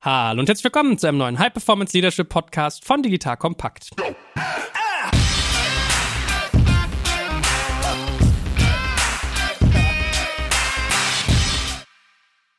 Hallo und herzlich willkommen zu einem neuen High Performance Leadership Podcast von Digital Kompakt.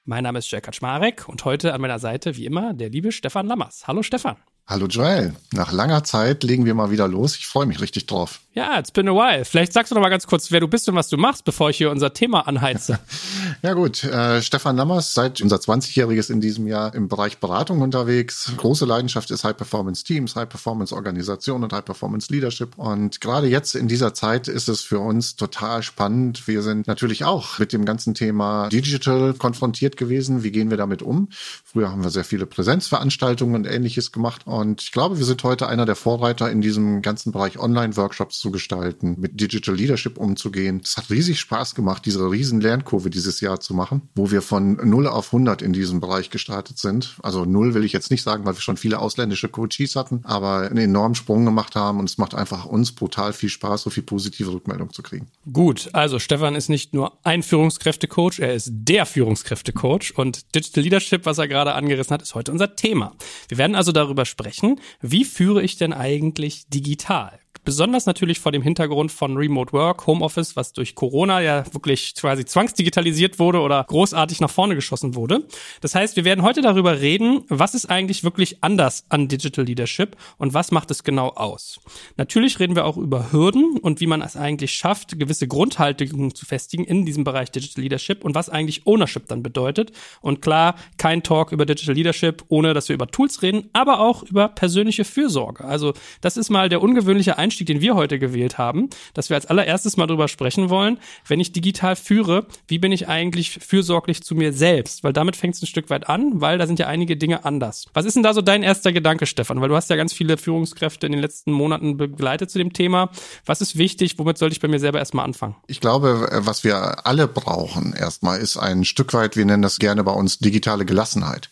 Mein Name ist Jack Kaczmarek und heute an meiner Seite wie immer der liebe Stefan Lammers. Hallo Stefan. Hallo Joel, nach langer Zeit legen wir mal wieder los. Ich freue mich richtig drauf. Ja, it's been a while. Vielleicht sagst du noch mal ganz kurz, wer du bist und was du machst, bevor ich hier unser Thema anheize. ja gut, äh, Stefan Lammers, seit unser 20-jähriges in diesem Jahr im Bereich Beratung unterwegs. Große Leidenschaft ist High-Performance Teams, High-Performance Organisation und High-Performance Leadership. Und gerade jetzt in dieser Zeit ist es für uns total spannend. Wir sind natürlich auch mit dem ganzen Thema Digital konfrontiert gewesen. Wie gehen wir damit um? Früher haben wir sehr viele Präsenzveranstaltungen und ähnliches gemacht. Und ich glaube, wir sind heute einer der Vorreiter in diesem ganzen Bereich Online-Workshops gestalten, mit Digital Leadership umzugehen. Es hat riesig Spaß gemacht, diese riesen Lernkurve dieses Jahr zu machen, wo wir von 0 auf 100 in diesem Bereich gestartet sind. Also 0 will ich jetzt nicht sagen, weil wir schon viele ausländische Coaches hatten, aber einen enormen Sprung gemacht haben und es macht einfach uns brutal viel Spaß, so viel positive Rückmeldung zu kriegen. Gut, also Stefan ist nicht nur ein Führungskräftecoach, er ist der Führungskräftecoach und Digital Leadership, was er gerade angerissen hat, ist heute unser Thema. Wir werden also darüber sprechen, wie führe ich denn eigentlich digital? Besonders natürlich vor dem Hintergrund von Remote Work, Homeoffice, was durch Corona ja wirklich quasi zwangsdigitalisiert wurde oder großartig nach vorne geschossen wurde. Das heißt, wir werden heute darüber reden, was ist eigentlich wirklich anders an Digital Leadership und was macht es genau aus. Natürlich reden wir auch über Hürden und wie man es eigentlich schafft, gewisse Grundhaltungen zu festigen in diesem Bereich Digital Leadership und was eigentlich Ownership dann bedeutet. Und klar, kein Talk über Digital Leadership, ohne dass wir über Tools reden, aber auch über persönliche Fürsorge. Also das ist mal der ungewöhnliche Einstieg den wir heute gewählt haben, dass wir als allererstes mal drüber sprechen wollen, wenn ich digital führe, wie bin ich eigentlich fürsorglich zu mir selbst? Weil damit fängt es ein Stück weit an, weil da sind ja einige Dinge anders. Was ist denn da so dein erster Gedanke, Stefan? Weil du hast ja ganz viele Führungskräfte in den letzten Monaten begleitet zu dem Thema. Was ist wichtig? Womit sollte ich bei mir selber erstmal anfangen? Ich glaube, was wir alle brauchen erstmal ist ein Stück weit, wir nennen das gerne bei uns digitale Gelassenheit.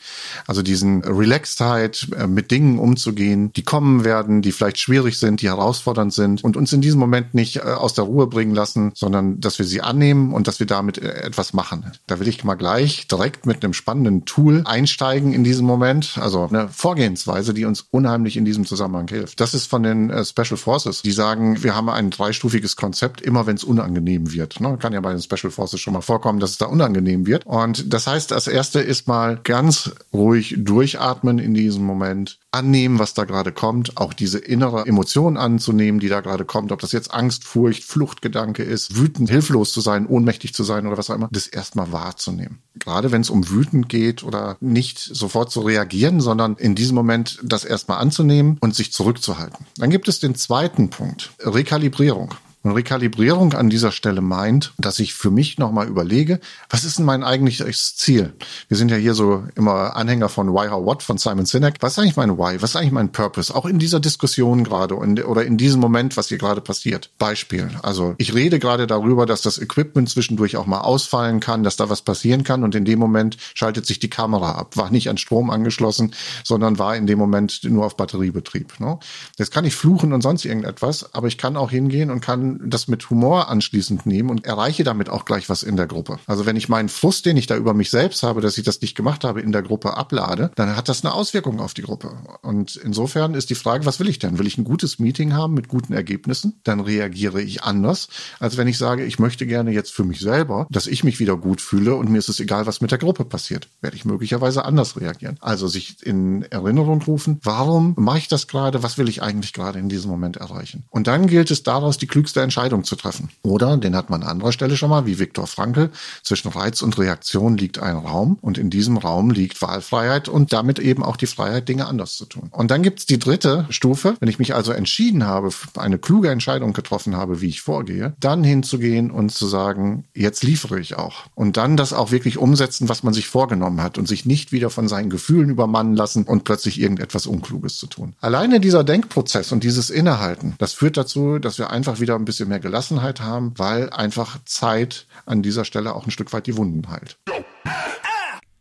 Also diesen Relaxedheit, äh, mit Dingen umzugehen, die kommen werden, die vielleicht schwierig sind, die herausfordernd herausfordernd sind und uns in diesem Moment nicht äh, aus der Ruhe bringen lassen, sondern dass wir sie annehmen und dass wir damit äh, etwas machen. Da will ich mal gleich direkt mit einem spannenden Tool einsteigen in diesem Moment. Also eine Vorgehensweise, die uns unheimlich in diesem Zusammenhang hilft. Das ist von den äh, Special Forces. Die sagen, wir haben ein dreistufiges Konzept, immer wenn es unangenehm wird. Ne? Kann ja bei den Special Forces schon mal vorkommen, dass es da unangenehm wird. Und das heißt, das erste ist mal ganz ruhig durchatmen in diesem Moment, annehmen, was da gerade kommt, auch diese innere Emotion anzunehmen, die da gerade kommt, ob das jetzt Angst, Furcht, Fluchtgedanke ist, wütend, hilflos zu sein, ohnmächtig zu sein oder was auch immer, das erstmal wahrzunehmen. Gerade wenn es um wütend geht oder nicht sofort zu reagieren, sondern in diesem Moment das erstmal anzunehmen und sich zurückzuhalten. Dann gibt es den zweiten Punkt, Rekalibrierung. Und Rekalibrierung an dieser Stelle meint, dass ich für mich nochmal überlege, was ist denn mein eigentliches Ziel? Wir sind ja hier so immer Anhänger von Why, How, What von Simon Sinek. Was ist eigentlich mein Why? Was ist eigentlich mein Purpose? Auch in dieser Diskussion gerade oder in diesem Moment, was hier gerade passiert. Beispiel. Also ich rede gerade darüber, dass das Equipment zwischendurch auch mal ausfallen kann, dass da was passieren kann und in dem Moment schaltet sich die Kamera ab. War nicht an Strom angeschlossen, sondern war in dem Moment nur auf Batteriebetrieb. Ne? Jetzt kann ich fluchen und sonst irgendetwas, aber ich kann auch hingehen und kann das mit Humor anschließend nehmen und erreiche damit auch gleich was in der Gruppe. Also wenn ich meinen Frust, den ich da über mich selbst habe, dass ich das nicht gemacht habe, in der Gruppe ablade, dann hat das eine Auswirkung auf die Gruppe. Und insofern ist die Frage, was will ich denn? Will ich ein gutes Meeting haben mit guten Ergebnissen? Dann reagiere ich anders, als wenn ich sage, ich möchte gerne jetzt für mich selber, dass ich mich wieder gut fühle und mir ist es egal, was mit der Gruppe passiert. Werde ich möglicherweise anders reagieren. Also sich in Erinnerung rufen, warum mache ich das gerade? Was will ich eigentlich gerade in diesem Moment erreichen? Und dann gilt es daraus, die klügste Entscheidung zu treffen. Oder, den hat man an anderer Stelle schon mal, wie Viktor Frankl, zwischen Reiz und Reaktion liegt ein Raum und in diesem Raum liegt Wahlfreiheit und damit eben auch die Freiheit, Dinge anders zu tun. Und dann gibt's die dritte Stufe, wenn ich mich also entschieden habe, eine kluge Entscheidung getroffen habe, wie ich vorgehe, dann hinzugehen und zu sagen, jetzt liefere ich auch. Und dann das auch wirklich umsetzen, was man sich vorgenommen hat und sich nicht wieder von seinen Gefühlen übermannen lassen und plötzlich irgendetwas Unkluges zu tun. Alleine dieser Denkprozess und dieses Innehalten, das führt dazu, dass wir einfach wieder ein bisschen mehr Gelassenheit haben, weil einfach Zeit an dieser Stelle auch ein Stück weit die Wunden heilt.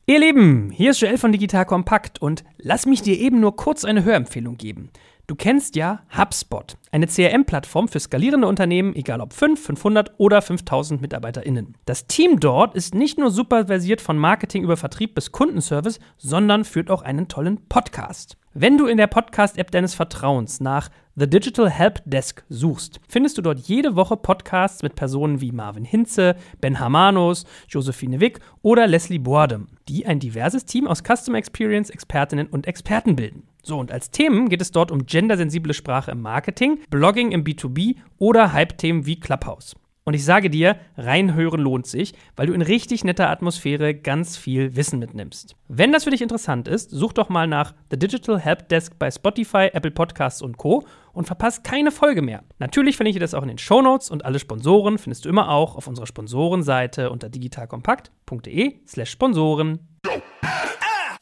Ihr Lieben, hier ist Joel von Digital Kompakt und lass mich dir eben nur kurz eine Hörempfehlung geben. Du kennst ja HubSpot, eine CRM-Plattform für skalierende Unternehmen, egal ob 5, 500 oder 5000 MitarbeiterInnen. Das Team dort ist nicht nur superversiert von Marketing über Vertrieb bis Kundenservice, sondern führt auch einen tollen Podcast. Wenn du in der Podcast-App deines Vertrauens nach The Digital Help Desk suchst, findest du dort jede Woche Podcasts mit Personen wie Marvin Hinze, Ben Hamanos, Josephine Wick oder Leslie Boardem, die ein diverses Team aus Customer Experience Expertinnen und Experten bilden. So, und als Themen geht es dort um gendersensible Sprache im Marketing, Blogging im B2B oder Hype-Themen wie Clubhouse. Und ich sage dir, reinhören lohnt sich, weil du in richtig netter Atmosphäre ganz viel Wissen mitnimmst. Wenn das für dich interessant ist, such doch mal nach The Digital Help Desk bei Spotify, Apple Podcasts und Co. und verpasst keine Folge mehr. Natürlich verlinke ich das auch in den Show Notes und alle Sponsoren findest du immer auch auf unserer Sponsorenseite unter digitalkompakt.de slash Sponsoren.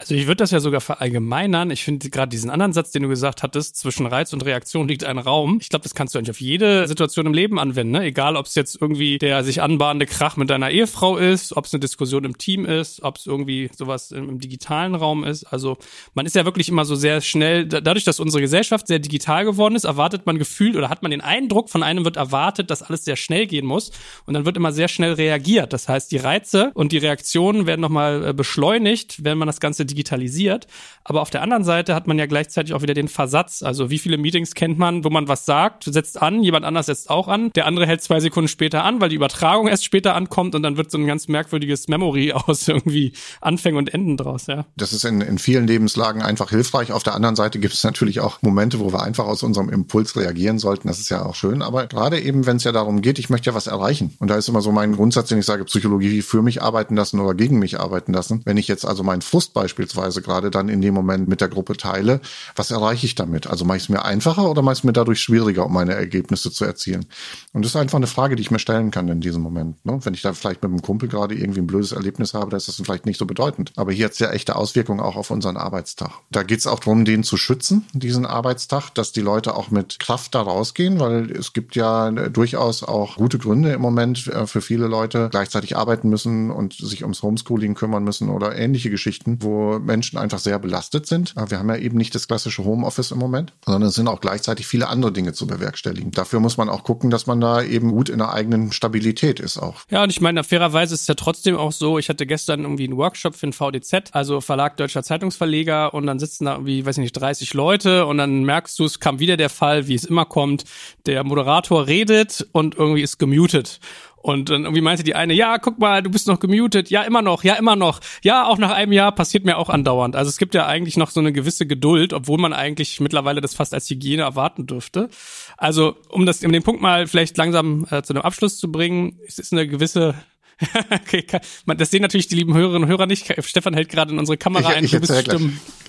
Also ich würde das ja sogar verallgemeinern. Ich finde gerade diesen anderen Satz, den du gesagt hattest, zwischen Reiz und Reaktion liegt ein Raum. Ich glaube, das kannst du eigentlich auf jede Situation im Leben anwenden. Ne? Egal, ob es jetzt irgendwie der sich anbahnende Krach mit deiner Ehefrau ist, ob es eine Diskussion im Team ist, ob es irgendwie sowas im, im, digitalen Raum ist. Also man ist ja wirklich immer so sehr schnell, dadurch, dass unsere Gesellschaft sehr digital geworden ist, erwartet man gefühlt oder hat man den Eindruck, von einem wird erwartet, dass alles sehr schnell gehen muss. Und dann wird immer sehr schnell reagiert. Das heißt, die Reize und die Reaktionen werden nochmal äh, beschleunigt, wenn man das Ganze digitalisiert. Aber auf der anderen Seite hat man ja gleichzeitig auch wieder den Versatz. Also wie viele Meetings kennt man, wo man was sagt, setzt an, jemand anders setzt auch an, der andere hält zwei Sekunden später an, weil die Übertragung erst später ankommt und dann wird so ein ganz merkwürdiges Memory aus irgendwie Anfängen und Enden draus, ja. Das ist in, in vielen Lebenslagen einfach hilfreich. Auf der anderen Seite gibt es natürlich auch Momente, wo wir einfach aus unserem Impuls reagieren sollten. Das ist ja auch schön. Aber gerade eben, wenn es ja darum geht, ich möchte ja was erreichen. Und da ist immer so mein Grundsatz, den ich sage, Psychologie für mich arbeiten lassen oder gegen mich arbeiten lassen. Wenn ich jetzt also mein Frustbeispiel beispielsweise gerade dann in dem Moment mit der Gruppe teile, was erreiche ich damit? Also mache ich es mir einfacher oder mache ich es mir dadurch schwieriger, um meine Ergebnisse zu erzielen? Und das ist einfach eine Frage, die ich mir stellen kann in diesem Moment. Ne? Wenn ich da vielleicht mit einem Kumpel gerade irgendwie ein blödes Erlebnis habe, dann ist das vielleicht nicht so bedeutend. Aber hier hat es ja echte Auswirkungen auch auf unseren Arbeitstag. Da geht es auch darum, den zu schützen, diesen Arbeitstag, dass die Leute auch mit Kraft da rausgehen, weil es gibt ja durchaus auch gute Gründe im Moment äh, für viele Leute, gleichzeitig arbeiten müssen und sich ums Homeschooling kümmern müssen oder ähnliche Geschichten, wo Menschen einfach sehr belastet sind. Wir haben ja eben nicht das klassische Homeoffice im Moment, sondern es sind auch gleichzeitig viele andere Dinge zu bewerkstelligen. Dafür muss man auch gucken, dass man da eben gut in der eigenen Stabilität ist auch. Ja, und ich meine, fairerweise ist es ja trotzdem auch so, ich hatte gestern irgendwie einen Workshop für den VDZ, also Verlag Deutscher Zeitungsverleger und dann sitzen da irgendwie, weiß ich nicht, 30 Leute und dann merkst du, es kam wieder der Fall, wie es immer kommt, der Moderator redet und irgendwie ist gemutet. Und dann irgendwie meinte die eine, ja, guck mal, du bist noch gemutet. Ja, immer noch. Ja, immer noch. Ja, auch nach einem Jahr passiert mir auch andauernd. Also es gibt ja eigentlich noch so eine gewisse Geduld, obwohl man eigentlich mittlerweile das fast als Hygiene erwarten dürfte. Also um das, um den Punkt mal vielleicht langsam äh, zu einem Abschluss zu bringen, es ist eine gewisse okay, das sehen natürlich die lieben Hörerinnen und Hörer nicht. Stefan hält gerade in unsere Kamera ich, ein. Ich du bist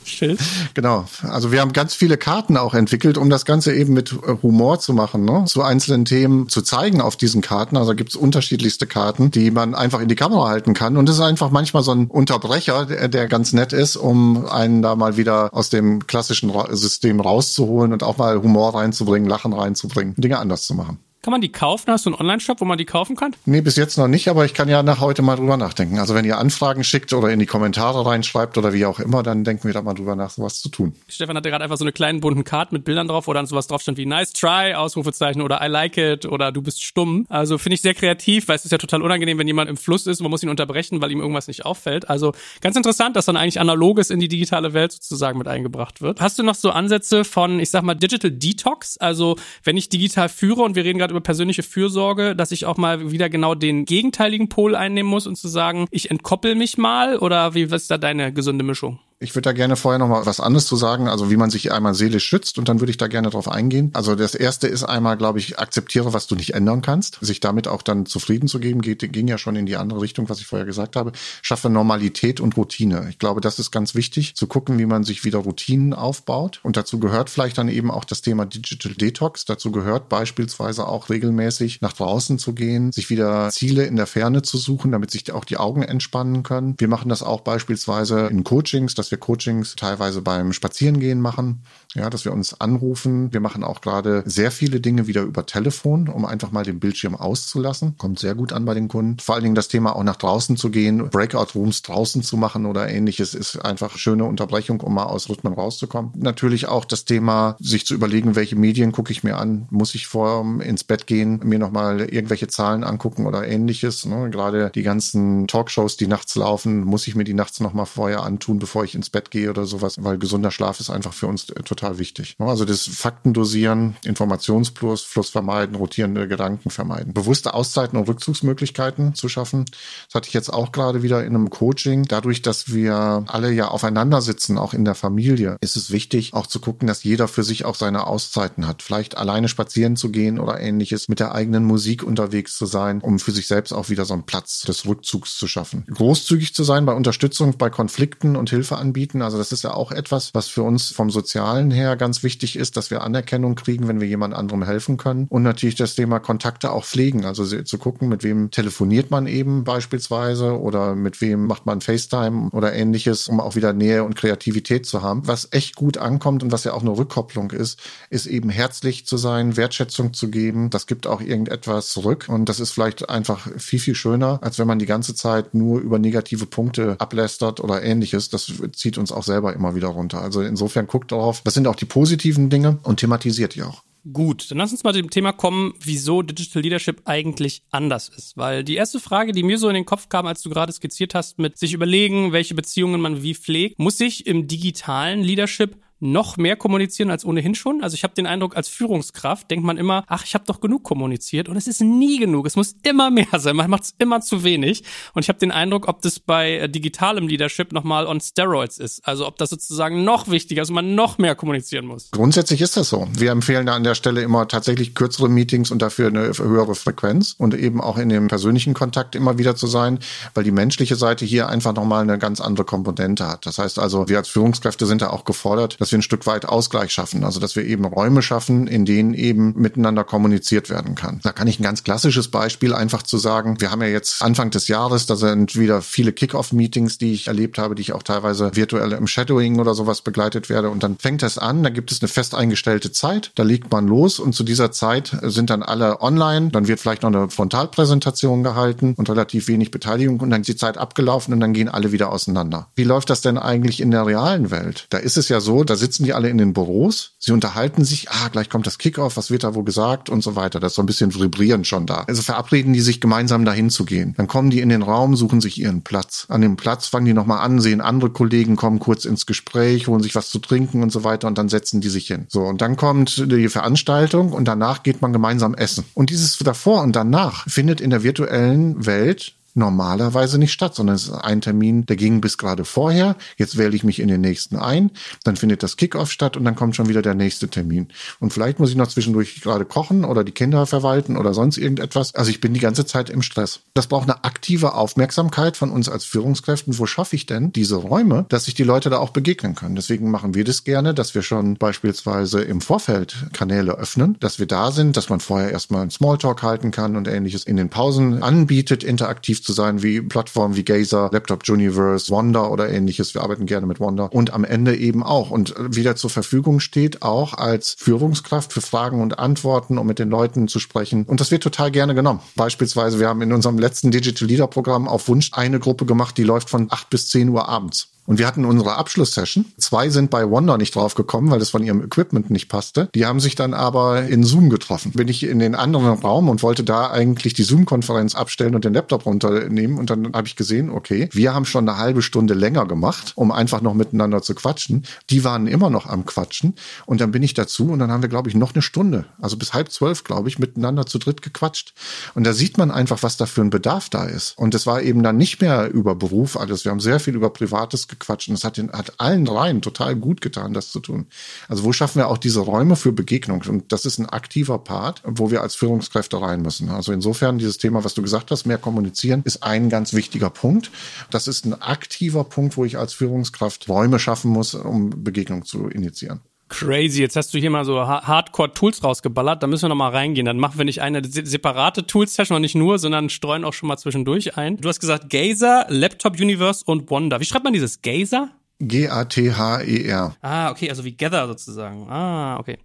Schild. Genau. Also wir haben ganz viele Karten auch entwickelt, um das Ganze eben mit äh, Humor zu machen, ne? zu einzelnen Themen zu zeigen auf diesen Karten. Also gibt es unterschiedlichste Karten, die man einfach in die Kamera halten kann. Und es ist einfach manchmal so ein Unterbrecher, der, der ganz nett ist, um einen da mal wieder aus dem klassischen System rauszuholen und auch mal Humor reinzubringen, Lachen reinzubringen, Dinge anders zu machen. Kann man die kaufen? Hast du einen Online-Shop, wo man die kaufen kann? Nee, bis jetzt noch nicht, aber ich kann ja nach heute mal drüber nachdenken. Also wenn ihr Anfragen schickt oder in die Kommentare reinschreibt oder wie auch immer, dann denken wir da mal drüber nach, sowas zu tun. Stefan hatte gerade einfach so eine kleinen bunten Karte mit Bildern drauf, wo dann sowas drauf stand wie Nice Try, Ausrufezeichen oder I like it oder du bist stumm. Also finde ich sehr kreativ, weil es ist ja total unangenehm, wenn jemand im Fluss ist und man muss ihn unterbrechen, weil ihm irgendwas nicht auffällt. Also ganz interessant, dass dann eigentlich Analoges in die digitale Welt sozusagen mit eingebracht wird. Hast du noch so Ansätze von, ich sag mal, Digital Detox? Also wenn ich digital führe und wir reden gerade über persönliche Fürsorge, dass ich auch mal wieder genau den gegenteiligen Pol einnehmen muss und zu sagen, ich entkoppel mich mal oder wie was ist da deine gesunde Mischung? Ich würde da gerne vorher noch mal was anderes zu sagen, also wie man sich einmal seelisch schützt und dann würde ich da gerne drauf eingehen. Also das erste ist einmal, glaube ich, akzeptiere, was du nicht ändern kannst. Sich damit auch dann zufrieden zu geben, geht, ging ja schon in die andere Richtung, was ich vorher gesagt habe. Schaffe Normalität und Routine. Ich glaube, das ist ganz wichtig, zu gucken, wie man sich wieder Routinen aufbaut. Und dazu gehört vielleicht dann eben auch das Thema Digital Detox. Dazu gehört beispielsweise auch regelmäßig nach draußen zu gehen, sich wieder Ziele in der Ferne zu suchen, damit sich auch die Augen entspannen können. Wir machen das auch beispielsweise in Coachings, dass wir Coachings teilweise beim Spazierengehen machen. Ja, dass wir uns anrufen. Wir machen auch gerade sehr viele Dinge wieder über Telefon, um einfach mal den Bildschirm auszulassen. Kommt sehr gut an bei den Kunden. Vor allen Dingen das Thema auch nach draußen zu gehen, Breakout Rooms draußen zu machen oder ähnliches ist einfach schöne Unterbrechung, um mal aus Rhythmen rauszukommen. Natürlich auch das Thema, sich zu überlegen, welche Medien gucke ich mir an. Muss ich vor ins Bett gehen, mir nochmal irgendwelche Zahlen angucken oder ähnliches. Ne? Gerade die ganzen Talkshows, die nachts laufen, muss ich mir die nachts nochmal vorher antun, bevor ich ins Bett gehe oder sowas, weil gesunder Schlaf ist einfach für uns total wichtig. Ne? Also das Fakten dosieren, Informationsfluss Fluss vermeiden, rotierende Gedanken vermeiden. Bewusste Auszeiten und Rückzugsmöglichkeiten zu schaffen. Das hatte ich jetzt auch gerade wieder in einem Coaching. Dadurch, dass wir alle ja aufeinander sitzen, auch in der Familie, ist es wichtig, auch zu gucken, dass jeder für sich auch seine Auszeiten hat. Vielleicht alleine spazieren zu gehen oder ähnliches, mit der eigenen Musik unterwegs zu sein, um für sich selbst auch wieder so einen Platz des Rückzugs zu schaffen. Großzügig zu sein bei Unterstützung, bei Konflikten und Hilfe anbieten. Also das ist ja auch etwas, was für uns vom Sozialen her ganz wichtig ist, dass wir Anerkennung kriegen, wenn wir jemand anderem helfen können. Und natürlich das Thema Kontakte auch pflegen. Also zu gucken, mit wem telefoniert man eben beispielsweise oder mit wem macht man FaceTime oder ähnliches, um auch wieder Nähe und Kreativität zu haben. Was echt gut ankommt und was ja auch eine Rückkopplung ist, ist eben herzlich zu sein, Wertschätzung zu geben. Das gibt auch irgendetwas zurück. Und das ist vielleicht einfach viel, viel schöner, als wenn man die ganze Zeit nur über negative Punkte ablästert oder ähnliches. Das zieht uns auch selber immer wieder runter. Also insofern guckt darauf, was sind auch die positiven Dinge und thematisiert die auch. Gut, dann lass uns mal zu dem Thema kommen, wieso Digital Leadership eigentlich anders ist. Weil die erste Frage, die mir so in den Kopf kam, als du gerade skizziert hast, mit sich überlegen, welche Beziehungen man wie pflegt, muss sich im digitalen Leadership noch mehr kommunizieren als ohnehin schon. Also ich habe den Eindruck, als Führungskraft denkt man immer, ach, ich habe doch genug kommuniziert und es ist nie genug. Es muss immer mehr sein. Man macht es immer zu wenig. Und ich habe den Eindruck, ob das bei äh, digitalem Leadership nochmal on Steroids ist. Also ob das sozusagen noch wichtiger ist man noch mehr kommunizieren muss. Grundsätzlich ist das so. Wir empfehlen da an der Stelle immer tatsächlich kürzere Meetings und dafür eine höhere Frequenz und eben auch in dem persönlichen Kontakt immer wieder zu sein, weil die menschliche Seite hier einfach nochmal eine ganz andere Komponente hat. Das heißt also, wir als Führungskräfte sind da auch gefordert, dass wir ein Stück weit Ausgleich schaffen. Also dass wir eben Räume schaffen, in denen eben miteinander kommuniziert werden kann. Da kann ich ein ganz klassisches Beispiel einfach zu sagen. Wir haben ja jetzt Anfang des Jahres, da sind wieder viele Kick-Off-Meetings, die ich erlebt habe, die ich auch teilweise virtuell im Shadowing oder sowas begleitet werde. Und dann fängt es an, da gibt es eine fest eingestellte Zeit, da legt man los und zu dieser Zeit sind dann alle online. Dann wird vielleicht noch eine Frontalpräsentation gehalten und relativ wenig Beteiligung und dann ist die Zeit abgelaufen und dann gehen alle wieder auseinander. Wie läuft das denn eigentlich in der realen Welt? Da ist es ja so, da sitzen die alle in den Büros, sie unterhalten sich, ah, gleich kommt das Kickoff, was wird da wohl gesagt und so weiter. Das ist so ein bisschen vibrieren schon da. Also verabreden die sich gemeinsam dahin zu gehen. Dann kommen die in den Raum, suchen sich ihren Platz. An dem Platz fangen die nochmal an, sehen andere Kollegen, kommen kurz ins Gespräch, holen sich was zu trinken und so weiter und dann setzen die sich hin. So, und dann kommt die Veranstaltung und danach geht man gemeinsam essen. Und dieses davor und danach findet in der virtuellen Welt normalerweise nicht statt, sondern es ist ein Termin, der ging bis gerade vorher. Jetzt wähle ich mich in den nächsten ein, dann findet das Kickoff statt und dann kommt schon wieder der nächste Termin. Und vielleicht muss ich noch zwischendurch gerade kochen oder die Kinder verwalten oder sonst irgendetwas. Also ich bin die ganze Zeit im Stress. Das braucht eine aktive Aufmerksamkeit von uns als Führungskräften. Wo schaffe ich denn diese Räume, dass sich die Leute da auch begegnen können? Deswegen machen wir das gerne, dass wir schon beispielsweise im Vorfeld Kanäle öffnen, dass wir da sind, dass man vorher erstmal einen Smalltalk halten kann und ähnliches in den Pausen anbietet, interaktiv zu sein, wie Plattformen wie Gazer, Laptop Universe, Wanda oder ähnliches. Wir arbeiten gerne mit Wanda. Und am Ende eben auch. Und wieder zur Verfügung steht, auch als Führungskraft für Fragen und Antworten, um mit den Leuten zu sprechen. Und das wird total gerne genommen. Beispielsweise, wir haben in unserem letzten Digital Leader Programm auf Wunsch eine Gruppe gemacht, die läuft von acht bis zehn Uhr abends. Und wir hatten unsere Abschlusssession. Zwei sind bei Wonder nicht draufgekommen, weil das von ihrem Equipment nicht passte. Die haben sich dann aber in Zoom getroffen. Bin ich in den anderen Raum und wollte da eigentlich die Zoom-Konferenz abstellen und den Laptop runternehmen. Und dann habe ich gesehen, okay, wir haben schon eine halbe Stunde länger gemacht, um einfach noch miteinander zu quatschen. Die waren immer noch am Quatschen. Und dann bin ich dazu und dann haben wir, glaube ich, noch eine Stunde, also bis halb zwölf, glaube ich, miteinander zu dritt gequatscht. Und da sieht man einfach, was da für ein Bedarf da ist. Und es war eben dann nicht mehr über Beruf alles. Wir haben sehr viel über Privates gequatscht und es hat, hat allen dreien total gut getan, das zu tun. Also wo schaffen wir auch diese Räume für Begegnung? Und das ist ein aktiver Part, wo wir als Führungskräfte rein müssen. Also insofern dieses Thema, was du gesagt hast, mehr kommunizieren, ist ein ganz wichtiger Punkt. Das ist ein aktiver Punkt, wo ich als Führungskraft Räume schaffen muss, um Begegnung zu initiieren. Crazy, jetzt hast du hier mal so Hardcore-Tools rausgeballert, da müssen wir nochmal reingehen. Dann machen wir nicht eine separate Tools-Session und nicht nur, sondern streuen auch schon mal zwischendurch ein. Du hast gesagt Gazer, Laptop Universe und Wonder. Wie schreibt man dieses Gazer? G-A-T-H-E-R. Ah, okay, also wie Gather sozusagen. Ah, okay.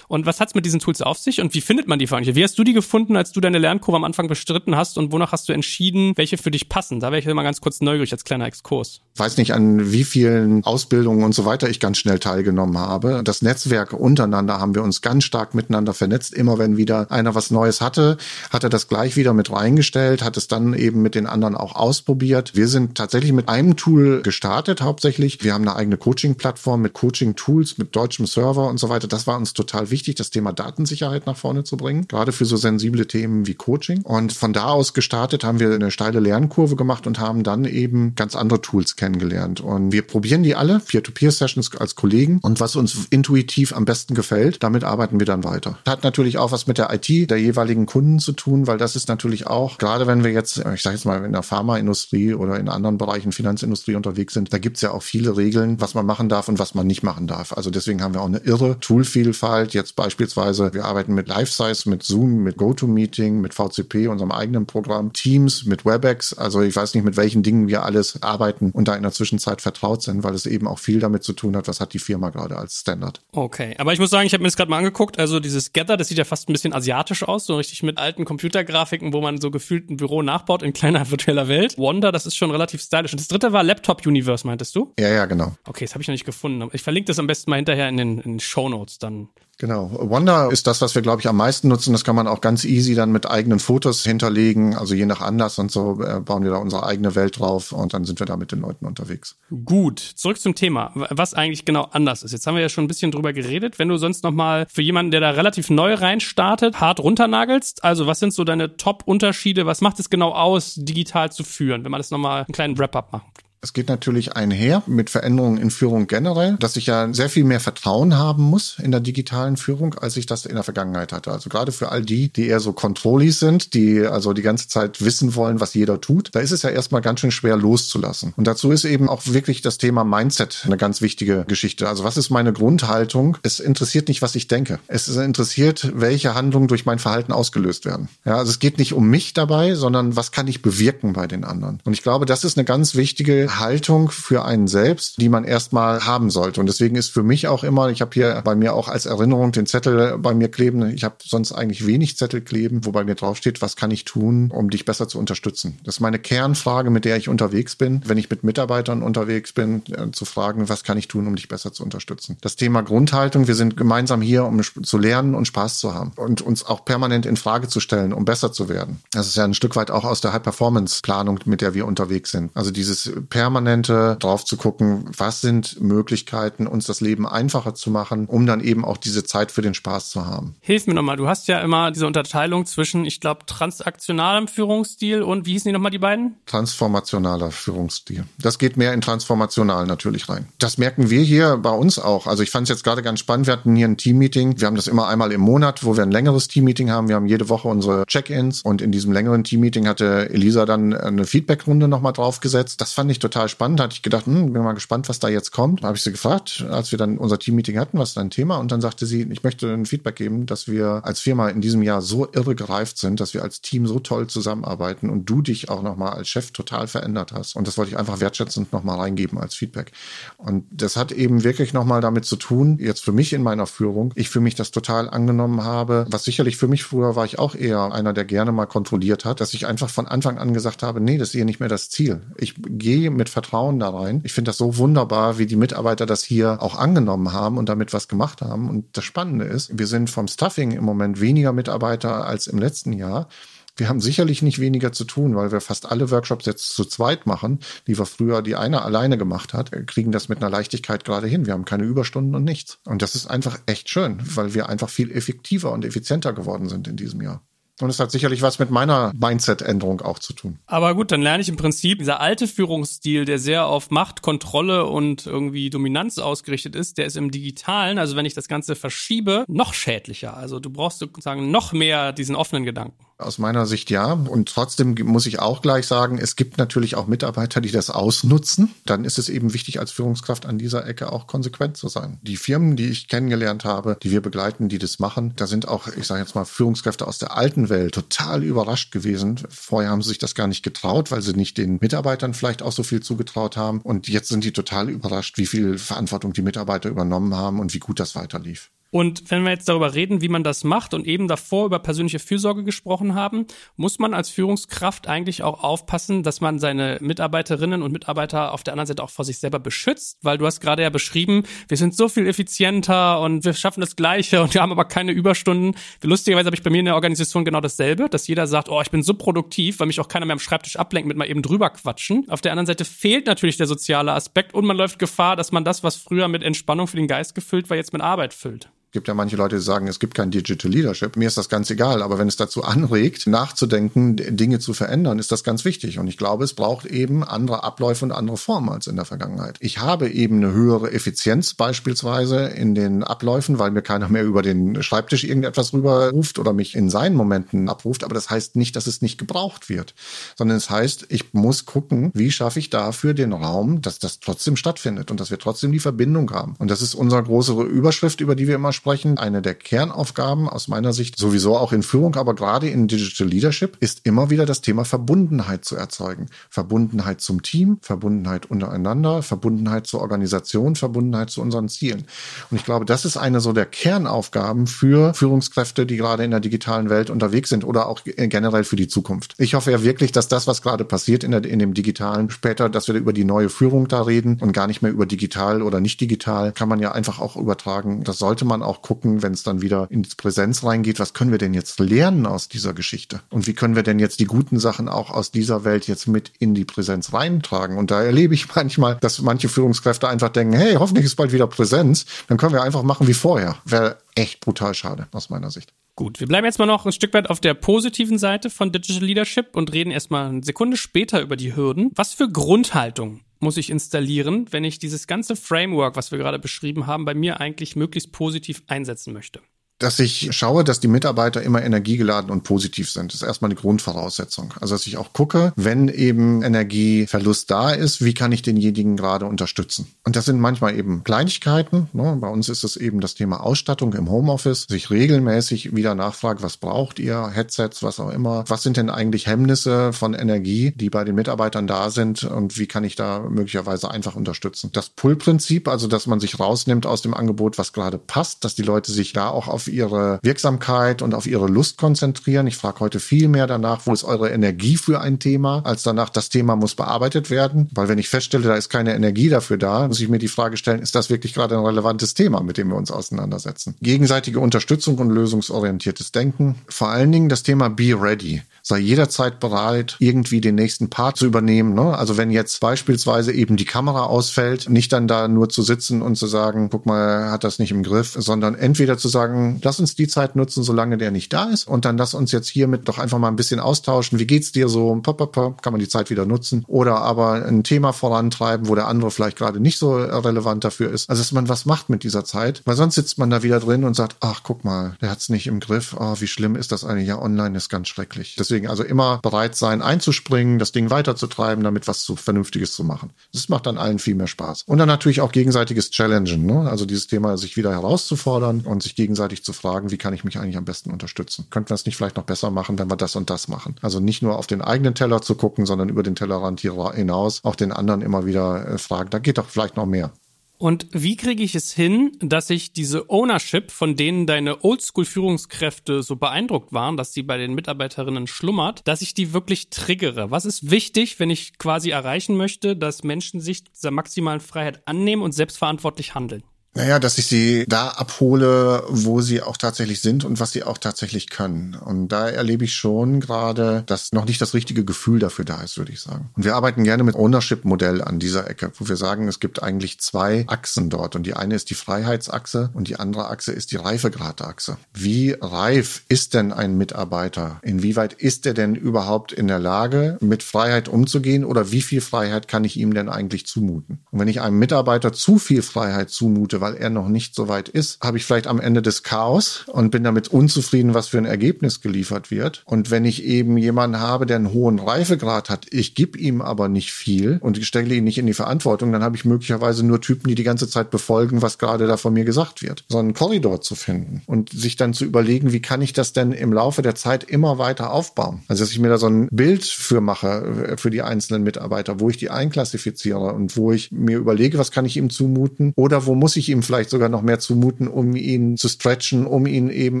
Und was hat's mit diesen Tools auf sich und wie findet man die für eigentlich? Wie hast du die gefunden, als du deine Lernkurve am Anfang bestritten hast und wonach hast du entschieden, welche für dich passen? Da wäre ich mal ganz kurz neugierig als kleiner Exkurs. Weiß nicht, an wie vielen Ausbildungen und so weiter ich ganz schnell teilgenommen habe. Das Netzwerk untereinander haben wir uns ganz stark miteinander vernetzt. Immer wenn wieder einer was Neues hatte, hat er das gleich wieder mit reingestellt, hat es dann eben mit den anderen auch ausprobiert. Wir sind tatsächlich mit einem Tool gestartet, hauptsächlich. Wir haben eine eigene Coaching-Plattform mit Coaching-Tools, mit deutschem Server und so weiter. Das war uns total wichtig, das Thema Datensicherheit nach vorne zu bringen, gerade für so sensible Themen wie Coaching. Und von da aus gestartet haben wir eine steile Lernkurve gemacht und haben dann eben ganz andere Tools kennengelernt. Und wir probieren die alle, Peer-to-Peer-Sessions als Kollegen. Und was uns intuitiv am besten gefällt, damit arbeiten wir dann weiter. Hat natürlich auch was mit der IT der jeweiligen Kunden zu tun, weil das ist natürlich auch, gerade wenn wir jetzt, ich sage jetzt mal, in der Pharmaindustrie oder in anderen Bereichen Finanzindustrie unterwegs sind, da gibt's ja auch viele Regeln, was man machen darf und was man nicht machen darf. Also deswegen haben wir auch eine irre Toolvielfalt. Jetzt beispielsweise, wir arbeiten mit LifeSize, mit Zoom, mit GoToMeeting, mit VCP, unserem eigenen Programm, Teams, mit WebEx. Also ich weiß nicht, mit welchen Dingen wir alles arbeiten und da in der Zwischenzeit vertraut sind, weil es eben auch viel damit zu tun hat, was hat die Firma gerade als Standard. Okay, aber ich muss sagen, ich habe mir das gerade mal angeguckt. Also dieses Gather, das sieht ja fast ein bisschen asiatisch aus, so richtig mit alten Computergrafiken, wo man so gefühlt ein Büro nachbaut in kleiner virtueller Welt. Wonder, das ist schon relativ stylisch. Und das dritte war Laptop Universe, meintest du? Ja, ja, genau. Okay, das habe ich noch nicht gefunden. Ich verlinke das am besten mal hinterher in den, in den Show Notes dann. Genau. Wonder ist das, was wir, glaube ich, am meisten nutzen. Das kann man auch ganz easy dann mit eigenen Fotos hinterlegen. Also je nach Anlass und so äh, bauen wir da unsere eigene Welt drauf und dann sind wir da mit den Leuten unterwegs. Gut, zurück zum Thema, was eigentlich genau anders ist. Jetzt haben wir ja schon ein bisschen drüber geredet. Wenn du sonst noch mal für jemanden, der da relativ neu reinstartet, hart runternagelst, also was sind so deine Top-Unterschiede? Was macht es genau aus, digital zu führen? Wenn man das noch mal einen kleinen Wrap-up macht. Es geht natürlich einher mit Veränderungen in Führung generell, dass ich ja sehr viel mehr Vertrauen haben muss in der digitalen Führung, als ich das in der Vergangenheit hatte. Also gerade für all die, die eher so Controllies sind, die also die ganze Zeit wissen wollen, was jeder tut, da ist es ja erstmal ganz schön schwer loszulassen. Und dazu ist eben auch wirklich das Thema Mindset eine ganz wichtige Geschichte. Also was ist meine Grundhaltung? Es interessiert nicht, was ich denke. Es interessiert, welche Handlungen durch mein Verhalten ausgelöst werden. Ja, also es geht nicht um mich dabei, sondern was kann ich bewirken bei den anderen? Und ich glaube, das ist eine ganz wichtige Haltung für einen selbst, die man erstmal haben sollte. Und deswegen ist für mich auch immer, ich habe hier bei mir auch als Erinnerung den Zettel bei mir kleben. Ich habe sonst eigentlich wenig Zettel kleben, wo bei mir draufsteht, was kann ich tun, um dich besser zu unterstützen. Das ist meine Kernfrage, mit der ich unterwegs bin, wenn ich mit Mitarbeitern unterwegs bin, äh, zu fragen, was kann ich tun, um dich besser zu unterstützen. Das Thema Grundhaltung, wir sind gemeinsam hier, um zu lernen und Spaß zu haben und uns auch permanent in Frage zu stellen, um besser zu werden. Das ist ja ein Stück weit auch aus der High-Performance-Planung, mit der wir unterwegs sind. Also dieses permanente drauf zu gucken, was sind Möglichkeiten, uns das Leben einfacher zu machen, um dann eben auch diese Zeit für den Spaß zu haben. Hilf mir nochmal, du hast ja immer diese Unterteilung zwischen, ich glaube, transaktionalem Führungsstil und wie hießen die nochmal die beiden? Transformationaler Führungsstil. Das geht mehr in transformational natürlich rein. Das merken wir hier bei uns auch. Also ich fand es jetzt gerade ganz spannend, wir hatten hier ein Teammeeting. Wir haben das immer einmal im Monat, wo wir ein längeres Teammeeting haben. Wir haben jede Woche unsere Check-ins und in diesem längeren Teammeeting hatte Elisa dann eine Feedbackrunde nochmal draufgesetzt. Das fand ich total spannend. Hatte ich gedacht, hm, bin mal gespannt, was da jetzt kommt. Habe ich sie gefragt, als wir dann unser Teammeeting hatten, was ist dein Thema? Und dann sagte sie, ich möchte ein Feedback geben, dass wir als Firma in diesem Jahr so irre gereift sind, dass wir als Team so toll zusammenarbeiten und du dich auch nochmal als Chef total verändert hast. Und das wollte ich einfach wertschätzend nochmal reingeben als Feedback. Und das hat eben wirklich nochmal damit zu tun, jetzt für mich in meiner Führung, ich für mich das total angenommen habe, was sicherlich für mich früher war ich auch eher einer, der gerne mal kontrolliert hat, dass ich einfach von Anfang an gesagt habe, nee, das ist hier nicht mehr das Ziel. Ich gehe mit Vertrauen da rein. Ich finde das so wunderbar, wie die Mitarbeiter das hier auch angenommen haben und damit was gemacht haben. Und das Spannende ist, wir sind vom Stuffing im Moment weniger Mitarbeiter als im letzten Jahr. Wir haben sicherlich nicht weniger zu tun, weil wir fast alle Workshops jetzt zu zweit machen, die wir früher die eine alleine gemacht hat, kriegen das mit einer Leichtigkeit gerade hin. Wir haben keine Überstunden und nichts. Und das ist einfach echt schön, weil wir einfach viel effektiver und effizienter geworden sind in diesem Jahr. Und es hat sicherlich was mit meiner Mindset-Änderung auch zu tun. Aber gut, dann lerne ich im Prinzip, dieser alte Führungsstil, der sehr auf Macht, Kontrolle und irgendwie Dominanz ausgerichtet ist, der ist im Digitalen, also wenn ich das Ganze verschiebe, noch schädlicher. Also du brauchst sozusagen noch mehr diesen offenen Gedanken. Aus meiner Sicht ja. Und trotzdem muss ich auch gleich sagen, es gibt natürlich auch Mitarbeiter, die das ausnutzen. Dann ist es eben wichtig, als Führungskraft an dieser Ecke auch konsequent zu sein. Die Firmen, die ich kennengelernt habe, die wir begleiten, die das machen, da sind auch, ich sage jetzt mal, Führungskräfte aus der alten Welt total überrascht gewesen. Vorher haben sie sich das gar nicht getraut, weil sie nicht den Mitarbeitern vielleicht auch so viel zugetraut haben. Und jetzt sind die total überrascht, wie viel Verantwortung die Mitarbeiter übernommen haben und wie gut das weiterlief. Und wenn wir jetzt darüber reden, wie man das macht und eben davor über persönliche Fürsorge gesprochen haben, muss man als Führungskraft eigentlich auch aufpassen, dass man seine Mitarbeiterinnen und Mitarbeiter auf der anderen Seite auch vor sich selber beschützt, weil du hast gerade ja beschrieben, wir sind so viel effizienter und wir schaffen das Gleiche und wir haben aber keine Überstunden. Lustigerweise habe ich bei mir in der Organisation genau dasselbe, dass jeder sagt, oh, ich bin so produktiv, weil mich auch keiner mehr am Schreibtisch ablenkt mit mal eben drüber quatschen. Auf der anderen Seite fehlt natürlich der soziale Aspekt und man läuft Gefahr, dass man das, was früher mit Entspannung für den Geist gefüllt war, jetzt mit Arbeit füllt gibt ja manche Leute, die sagen, es gibt kein Digital Leadership. Mir ist das ganz egal, aber wenn es dazu anregt, nachzudenken, Dinge zu verändern, ist das ganz wichtig. Und ich glaube, es braucht eben andere Abläufe und andere Formen als in der Vergangenheit. Ich habe eben eine höhere Effizienz beispielsweise in den Abläufen, weil mir keiner mehr über den Schreibtisch irgendetwas rüberruft oder mich in seinen Momenten abruft. Aber das heißt nicht, dass es nicht gebraucht wird, sondern es heißt, ich muss gucken, wie schaffe ich dafür den Raum, dass das trotzdem stattfindet und dass wir trotzdem die Verbindung haben. Und das ist unsere große Überschrift, über die wir immer sprechen sprechen. Eine der Kernaufgaben aus meiner Sicht, sowieso auch in Führung, aber gerade in Digital Leadership, ist immer wieder das Thema Verbundenheit zu erzeugen. Verbundenheit zum Team, Verbundenheit untereinander, Verbundenheit zur Organisation, Verbundenheit zu unseren Zielen. Und ich glaube, das ist eine so der Kernaufgaben für Führungskräfte, die gerade in der digitalen Welt unterwegs sind oder auch generell für die Zukunft. Ich hoffe ja wirklich, dass das, was gerade passiert in, der, in dem digitalen später, dass wir über die neue Führung da reden und gar nicht mehr über digital oder nicht digital, kann man ja einfach auch übertragen. Das sollte man auch gucken, wenn es dann wieder ins Präsenz reingeht, was können wir denn jetzt lernen aus dieser Geschichte? Und wie können wir denn jetzt die guten Sachen auch aus dieser Welt jetzt mit in die Präsenz reintragen? Und da erlebe ich manchmal, dass manche Führungskräfte einfach denken, hey, hoffentlich ist bald wieder Präsenz, dann können wir einfach machen wie vorher. Wäre echt brutal schade aus meiner Sicht. Gut, wir bleiben jetzt mal noch ein Stück weit auf der positiven Seite von Digital Leadership und reden erstmal eine Sekunde später über die Hürden. Was für Grundhaltung muss ich installieren, wenn ich dieses ganze Framework, was wir gerade beschrieben haben, bei mir eigentlich möglichst positiv einsetzen möchte dass ich schaue, dass die Mitarbeiter immer energiegeladen und positiv sind. Das ist erstmal eine Grundvoraussetzung. Also dass ich auch gucke, wenn eben Energieverlust da ist, wie kann ich denjenigen gerade unterstützen? Und das sind manchmal eben Kleinigkeiten. Ne? Bei uns ist es eben das Thema Ausstattung im Homeoffice. Sich regelmäßig wieder nachfragt, was braucht ihr? Headsets, was auch immer. Was sind denn eigentlich Hemmnisse von Energie, die bei den Mitarbeitern da sind? Und wie kann ich da möglicherweise einfach unterstützen? Das Pull-Prinzip, also dass man sich rausnimmt aus dem Angebot, was gerade passt, dass die Leute sich da auch auf ihre Wirksamkeit und auf ihre Lust konzentrieren. Ich frage heute viel mehr danach, wo ist eure Energie für ein Thema, als danach, das Thema muss bearbeitet werden. Weil wenn ich feststelle, da ist keine Energie dafür da, muss ich mir die Frage stellen, ist das wirklich gerade ein relevantes Thema, mit dem wir uns auseinandersetzen? Gegenseitige Unterstützung und lösungsorientiertes Denken. Vor allen Dingen das Thema Be Ready sei jederzeit bereit, irgendwie den nächsten Part zu übernehmen. Ne? Also wenn jetzt beispielsweise eben die Kamera ausfällt, nicht dann da nur zu sitzen und zu sagen, guck mal, hat das nicht im Griff, sondern entweder zu sagen, lass uns die Zeit nutzen, solange der nicht da ist und dann lass uns jetzt hiermit doch einfach mal ein bisschen austauschen. Wie geht's dir so? Pop, pop, pop, kann man die Zeit wieder nutzen oder aber ein Thema vorantreiben, wo der andere vielleicht gerade nicht so relevant dafür ist. Also dass man was macht mit dieser Zeit, weil sonst sitzt man da wieder drin und sagt, ach guck mal, der hat's nicht im Griff. Oh, wie schlimm ist das eigentlich? Ja, online ist ganz schrecklich. Deswegen Deswegen also immer bereit sein, einzuspringen, das Ding weiterzutreiben, damit was zu Vernünftiges zu machen. Das macht dann allen viel mehr Spaß. Und dann natürlich auch gegenseitiges Challengen, ne? also dieses Thema, sich wieder herauszufordern und sich gegenseitig zu fragen, wie kann ich mich eigentlich am besten unterstützen? Könnten wir es nicht vielleicht noch besser machen, wenn wir das und das machen? Also nicht nur auf den eigenen Teller zu gucken, sondern über den Tellerrand hinaus auch den anderen immer wieder äh, fragen, da geht doch vielleicht noch mehr. Und wie kriege ich es hin, dass ich diese Ownership, von denen deine Oldschool-Führungskräfte so beeindruckt waren, dass sie bei den Mitarbeiterinnen schlummert, dass ich die wirklich triggere? Was ist wichtig, wenn ich quasi erreichen möchte, dass Menschen sich dieser maximalen Freiheit annehmen und selbstverantwortlich handeln? Naja, dass ich sie da abhole, wo sie auch tatsächlich sind und was sie auch tatsächlich können. Und da erlebe ich schon gerade, dass noch nicht das richtige Gefühl dafür da ist, würde ich sagen. Und wir arbeiten gerne mit Ownership-Modell an dieser Ecke, wo wir sagen, es gibt eigentlich zwei Achsen dort. Und die eine ist die Freiheitsachse und die andere Achse ist die Reifegradachse. Wie reif ist denn ein Mitarbeiter? Inwieweit ist er denn überhaupt in der Lage, mit Freiheit umzugehen? Oder wie viel Freiheit kann ich ihm denn eigentlich zumuten? Und wenn ich einem Mitarbeiter zu viel Freiheit zumute, weil er noch nicht so weit ist, habe ich vielleicht am Ende des Chaos und bin damit unzufrieden, was für ein Ergebnis geliefert wird. Und wenn ich eben jemanden habe, der einen hohen Reifegrad hat, ich gebe ihm aber nicht viel und stelle ihn nicht in die Verantwortung, dann habe ich möglicherweise nur Typen, die die ganze Zeit befolgen, was gerade da von mir gesagt wird. So einen Korridor zu finden und sich dann zu überlegen, wie kann ich das denn im Laufe der Zeit immer weiter aufbauen? Also, dass ich mir da so ein Bild für mache, äh, für die einzelnen Mitarbeiter, wo ich die einklassifiziere und wo ich mir überlege, was kann ich ihm zumuten oder wo muss ich ihm vielleicht sogar noch mehr zumuten, um ihn zu stretchen, um ihn eben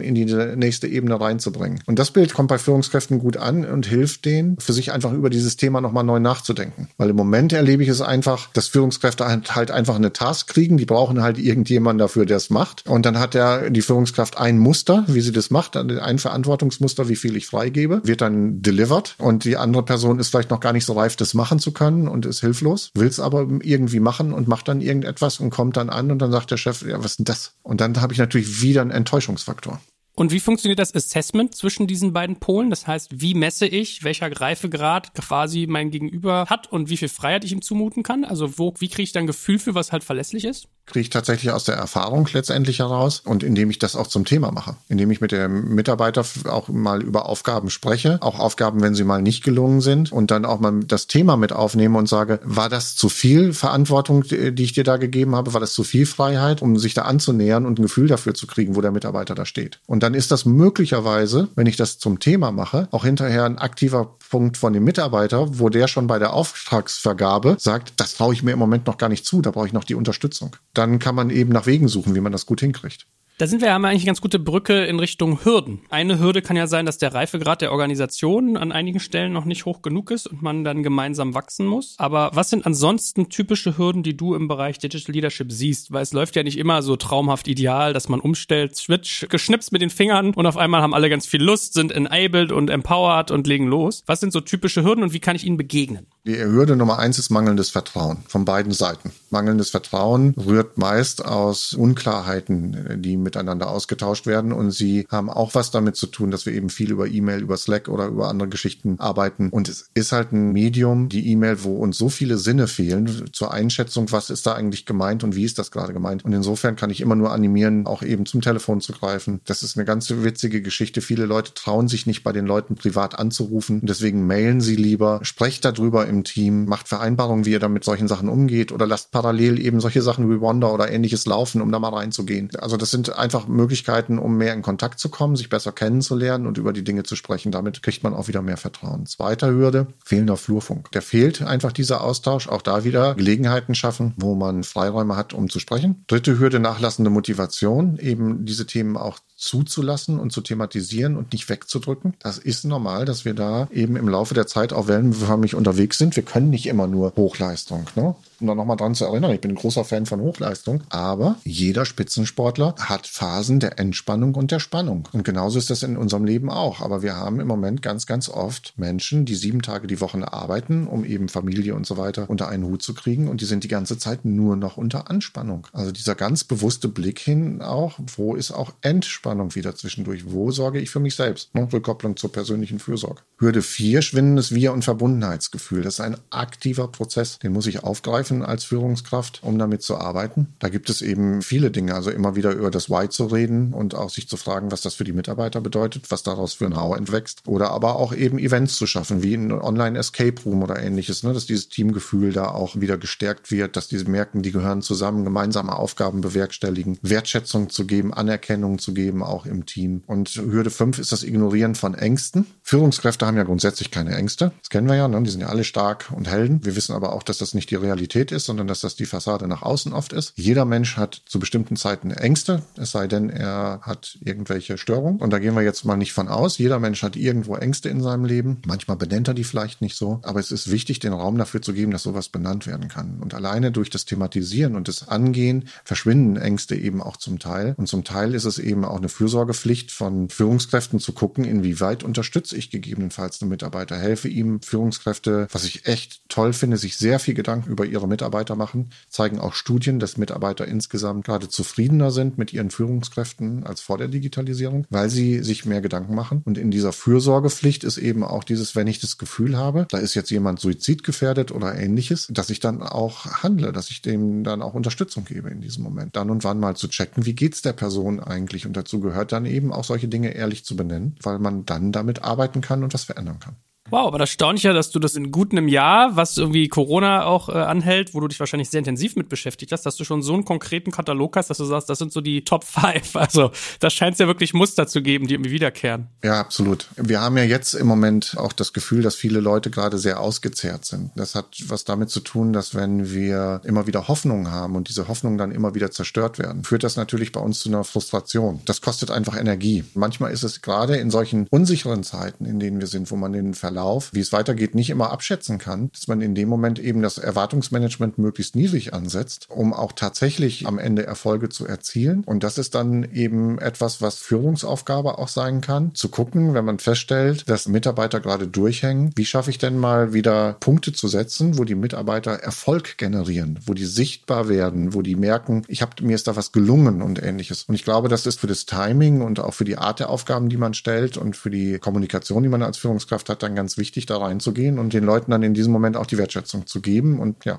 in die nächste Ebene reinzubringen. Und das Bild kommt bei Führungskräften gut an und hilft denen, für sich einfach über dieses Thema nochmal neu nachzudenken. Weil im Moment erlebe ich es einfach, dass Führungskräfte halt, halt einfach eine Task kriegen, die brauchen halt irgendjemanden dafür, der es macht. Und dann hat der, die Führungskraft ein Muster, wie sie das macht, ein Verantwortungsmuster, wie viel ich freigebe, wird dann delivered und die andere Person ist vielleicht noch gar nicht so reif, das machen zu können und ist hilflos, will es aber irgendwie machen und macht dann irgendetwas und kommt dann an und dann sagt der Chef, ja, was ist denn das? Und dann habe ich natürlich wieder einen Enttäuschungsfaktor. Und wie funktioniert das Assessment zwischen diesen beiden Polen? Das heißt, wie messe ich, welcher Reifegrad quasi mein Gegenüber hat und wie viel Freiheit ich ihm zumuten kann? Also wo, wie kriege ich dann Gefühl für, was halt verlässlich ist? Kriege ich tatsächlich aus der Erfahrung letztendlich heraus und indem ich das auch zum Thema mache. Indem ich mit dem Mitarbeiter auch mal über Aufgaben spreche, auch Aufgaben, wenn sie mal nicht gelungen sind und dann auch mal das Thema mit aufnehme und sage, war das zu viel Verantwortung, die ich dir da gegeben habe? War das zu viel Freiheit, um sich da anzunähern und ein Gefühl dafür zu kriegen, wo der Mitarbeiter da steht? Und dann ist das möglicherweise, wenn ich das zum Thema mache, auch hinterher ein aktiver Punkt von dem Mitarbeiter, wo der schon bei der Auftragsvergabe sagt, das traue ich mir im Moment noch gar nicht zu, da brauche ich noch die Unterstützung. Dann kann man eben nach Wegen suchen, wie man das gut hinkriegt. Da sind wir, haben wir eigentlich eine ganz gute Brücke in Richtung Hürden. Eine Hürde kann ja sein, dass der Reifegrad der Organisation an einigen Stellen noch nicht hoch genug ist und man dann gemeinsam wachsen muss. Aber was sind ansonsten typische Hürden, die du im Bereich Digital Leadership siehst? Weil es läuft ja nicht immer so traumhaft ideal, dass man umstellt, switch, geschnipst mit den Fingern und auf einmal haben alle ganz viel Lust, sind enabled und empowered und legen los. Was sind so typische Hürden und wie kann ich ihnen begegnen? Die Hürde Nummer eins ist mangelndes Vertrauen von beiden Seiten. Mangelndes Vertrauen rührt meist aus Unklarheiten, die miteinander ausgetauscht werden. Und sie haben auch was damit zu tun, dass wir eben viel über E-Mail, über Slack oder über andere Geschichten arbeiten. Und es ist halt ein Medium, die E-Mail, wo uns so viele Sinne fehlen zur Einschätzung, was ist da eigentlich gemeint und wie ist das gerade gemeint. Und insofern kann ich immer nur animieren, auch eben zum Telefon zu greifen. Das ist eine ganz witzige Geschichte. Viele Leute trauen sich nicht bei den Leuten privat anzurufen. Deswegen mailen sie lieber, sprecht darüber im Team, macht Vereinbarungen, wie ihr dann mit solchen Sachen umgeht oder lasst parallel eben solche Sachen wie Wonder oder ähnliches laufen, um da mal reinzugehen. Also das sind einfach Möglichkeiten, um mehr in Kontakt zu kommen, sich besser kennenzulernen und über die Dinge zu sprechen. Damit kriegt man auch wieder mehr Vertrauen. Zweite Hürde, fehlender Flurfunk. Der fehlt einfach dieser Austausch. Auch da wieder Gelegenheiten schaffen, wo man Freiräume hat, um zu sprechen. Dritte Hürde, nachlassende Motivation, eben diese Themen auch zuzulassen und zu thematisieren und nicht wegzudrücken. Das ist normal, dass wir da eben im Laufe der Zeit auch wellenförmig unterwegs sind. Wir können nicht immer nur Hochleistung. Ne? Um da nochmal dran zu erinnern, ich bin ein großer Fan von Hochleistung, aber jeder Spitzensportler hat Phasen der Entspannung und der Spannung. Und genauso ist das in unserem Leben auch. Aber wir haben im Moment ganz, ganz oft Menschen, die sieben Tage die Woche arbeiten, um eben Familie und so weiter unter einen Hut zu kriegen. Und die sind die ganze Zeit nur noch unter Anspannung. Also dieser ganz bewusste Blick hin auch, wo ist auch Entspannung wieder zwischendurch? Wo sorge ich für mich selbst? Ne? Rückkopplung zur persönlichen Fürsorge. Hürde vier, schwindendes Wir- und Verbundenheitsgefühl. Das ist ein aktiver Prozess. Den muss ich aufgreifen greifen als Führungskraft, um damit zu arbeiten. Da gibt es eben viele Dinge, also immer wieder über das Why zu reden und auch sich zu fragen, was das für die Mitarbeiter bedeutet, was daraus für ein How entwächst oder aber auch eben Events zu schaffen, wie ein Online Escape Room oder ähnliches, ne, dass dieses Teamgefühl da auch wieder gestärkt wird, dass diese merken, die gehören zusammen, gemeinsame Aufgaben bewerkstelligen, Wertschätzung zu geben, Anerkennung zu geben, auch im Team. Und Hürde 5 ist das Ignorieren von Ängsten. Führungskräfte haben ja grundsätzlich keine Ängste. Das kennen wir ja, ne? die sind ja alle stark und Helden. Wir wissen aber auch, dass das nicht die Realität Realität ist, sondern dass das die Fassade nach außen oft ist. Jeder Mensch hat zu bestimmten Zeiten Ängste, es sei denn, er hat irgendwelche Störungen. Und da gehen wir jetzt mal nicht von aus. Jeder Mensch hat irgendwo Ängste in seinem Leben. Manchmal benennt er die vielleicht nicht so. Aber es ist wichtig, den Raum dafür zu geben, dass sowas benannt werden kann. Und alleine durch das Thematisieren und das Angehen verschwinden Ängste eben auch zum Teil. Und zum Teil ist es eben auch eine Fürsorgepflicht von Führungskräften zu gucken, inwieweit unterstütze ich gegebenenfalls einen Mitarbeiter, helfe ihm Führungskräfte, was ich echt toll finde, sich sehr viel Gedanken über ihre unsere Mitarbeiter machen, zeigen auch Studien, dass Mitarbeiter insgesamt gerade zufriedener sind mit ihren Führungskräften als vor der Digitalisierung, weil sie sich mehr Gedanken machen. Und in dieser Fürsorgepflicht ist eben auch dieses, wenn ich das Gefühl habe, da ist jetzt jemand suizidgefährdet oder ähnliches, dass ich dann auch handle, dass ich dem dann auch Unterstützung gebe in diesem Moment. Dann und wann mal zu checken, wie geht's der Person eigentlich? Und dazu gehört dann eben auch solche Dinge ehrlich zu benennen, weil man dann damit arbeiten kann und was verändern kann. Wow, aber das staune ich ja, dass du das in gutem Jahr, was irgendwie Corona auch äh, anhält, wo du dich wahrscheinlich sehr intensiv mit beschäftigt hast, dass du schon so einen konkreten Katalog hast, dass du sagst, das sind so die Top 5. Also das scheint es ja wirklich Muster zu geben, die irgendwie wiederkehren. Ja, absolut. Wir haben ja jetzt im Moment auch das Gefühl, dass viele Leute gerade sehr ausgezehrt sind. Das hat was damit zu tun, dass wenn wir immer wieder Hoffnung haben und diese Hoffnungen dann immer wieder zerstört werden, führt das natürlich bei uns zu einer Frustration. Das kostet einfach Energie. Manchmal ist es gerade in solchen unsicheren Zeiten, in denen wir sind, wo man den Verlauf Verlauf, wie es weitergeht, nicht immer abschätzen kann, dass man in dem Moment eben das Erwartungsmanagement möglichst niedrig ansetzt, um auch tatsächlich am Ende Erfolge zu erzielen. Und das ist dann eben etwas, was Führungsaufgabe auch sein kann, zu gucken, wenn man feststellt, dass Mitarbeiter gerade durchhängen, wie schaffe ich denn mal wieder Punkte zu setzen, wo die Mitarbeiter Erfolg generieren, wo die sichtbar werden, wo die merken, ich habe mir ist da was gelungen und ähnliches. Und ich glaube, das ist für das Timing und auch für die Art der Aufgaben, die man stellt und für die Kommunikation, die man als Führungskraft hat, dann ganz ganz wichtig, da reinzugehen und den Leuten dann in diesem Moment auch die Wertschätzung zu geben. Und ja,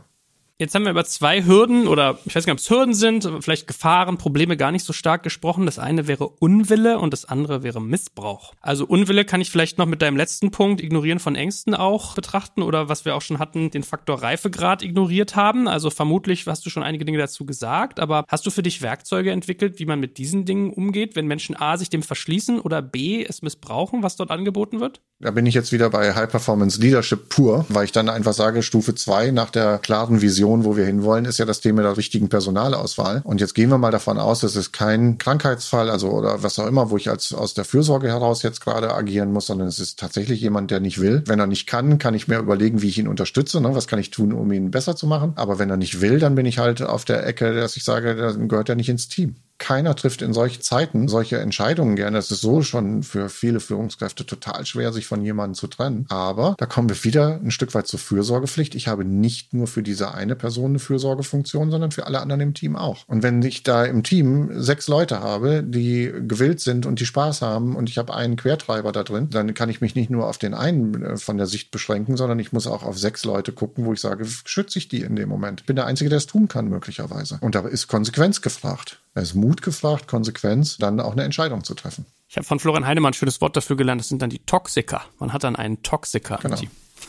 Jetzt haben wir über zwei Hürden oder ich weiß nicht, ob es Hürden sind, vielleicht Gefahren, Probleme gar nicht so stark gesprochen. Das eine wäre Unwille und das andere wäre Missbrauch. Also Unwille kann ich vielleicht noch mit deinem letzten Punkt ignorieren von Ängsten auch betrachten oder was wir auch schon hatten, den Faktor Reifegrad ignoriert haben. Also vermutlich hast du schon einige Dinge dazu gesagt, aber hast du für dich Werkzeuge entwickelt, wie man mit diesen Dingen umgeht, wenn Menschen A sich dem verschließen oder B es missbrauchen, was dort angeboten wird? Da bin ich jetzt wieder bei High Performance Leadership pur, weil ich dann einfach sage, Stufe zwei nach der klaren Vision wo wir hinwollen, ist ja das Thema der richtigen Personalauswahl. Und jetzt gehen wir mal davon aus, dass es kein Krankheitsfall, also oder was auch immer, wo ich als aus der Fürsorge heraus jetzt gerade agieren muss, sondern es ist tatsächlich jemand, der nicht will. Wenn er nicht kann, kann ich mir überlegen, wie ich ihn unterstütze. Ne? Was kann ich tun, um ihn besser zu machen? Aber wenn er nicht will, dann bin ich halt auf der Ecke, dass ich sage, dann gehört er nicht ins Team keiner trifft in solchen Zeiten solche Entscheidungen gerne. Es ist so schon für viele Führungskräfte total schwer, sich von jemandem zu trennen. Aber da kommen wir wieder ein Stück weit zur Fürsorgepflicht. Ich habe nicht nur für diese eine Person eine Fürsorgefunktion, sondern für alle anderen im Team auch. Und wenn ich da im Team sechs Leute habe, die gewillt sind und die Spaß haben und ich habe einen Quertreiber da drin, dann kann ich mich nicht nur auf den einen äh, von der Sicht beschränken, sondern ich muss auch auf sechs Leute gucken, wo ich sage, schütze ich die in dem Moment. Ich bin der Einzige, der es tun kann, möglicherweise. Und da ist Konsequenz gefragt. Da ist Mut gefragt, Konsequenz, dann auch eine Entscheidung zu treffen. Ich habe von Florian Heinemann ein schönes Wort dafür gelernt, das sind dann die Toxiker. Man hat dann einen Toxiker genau.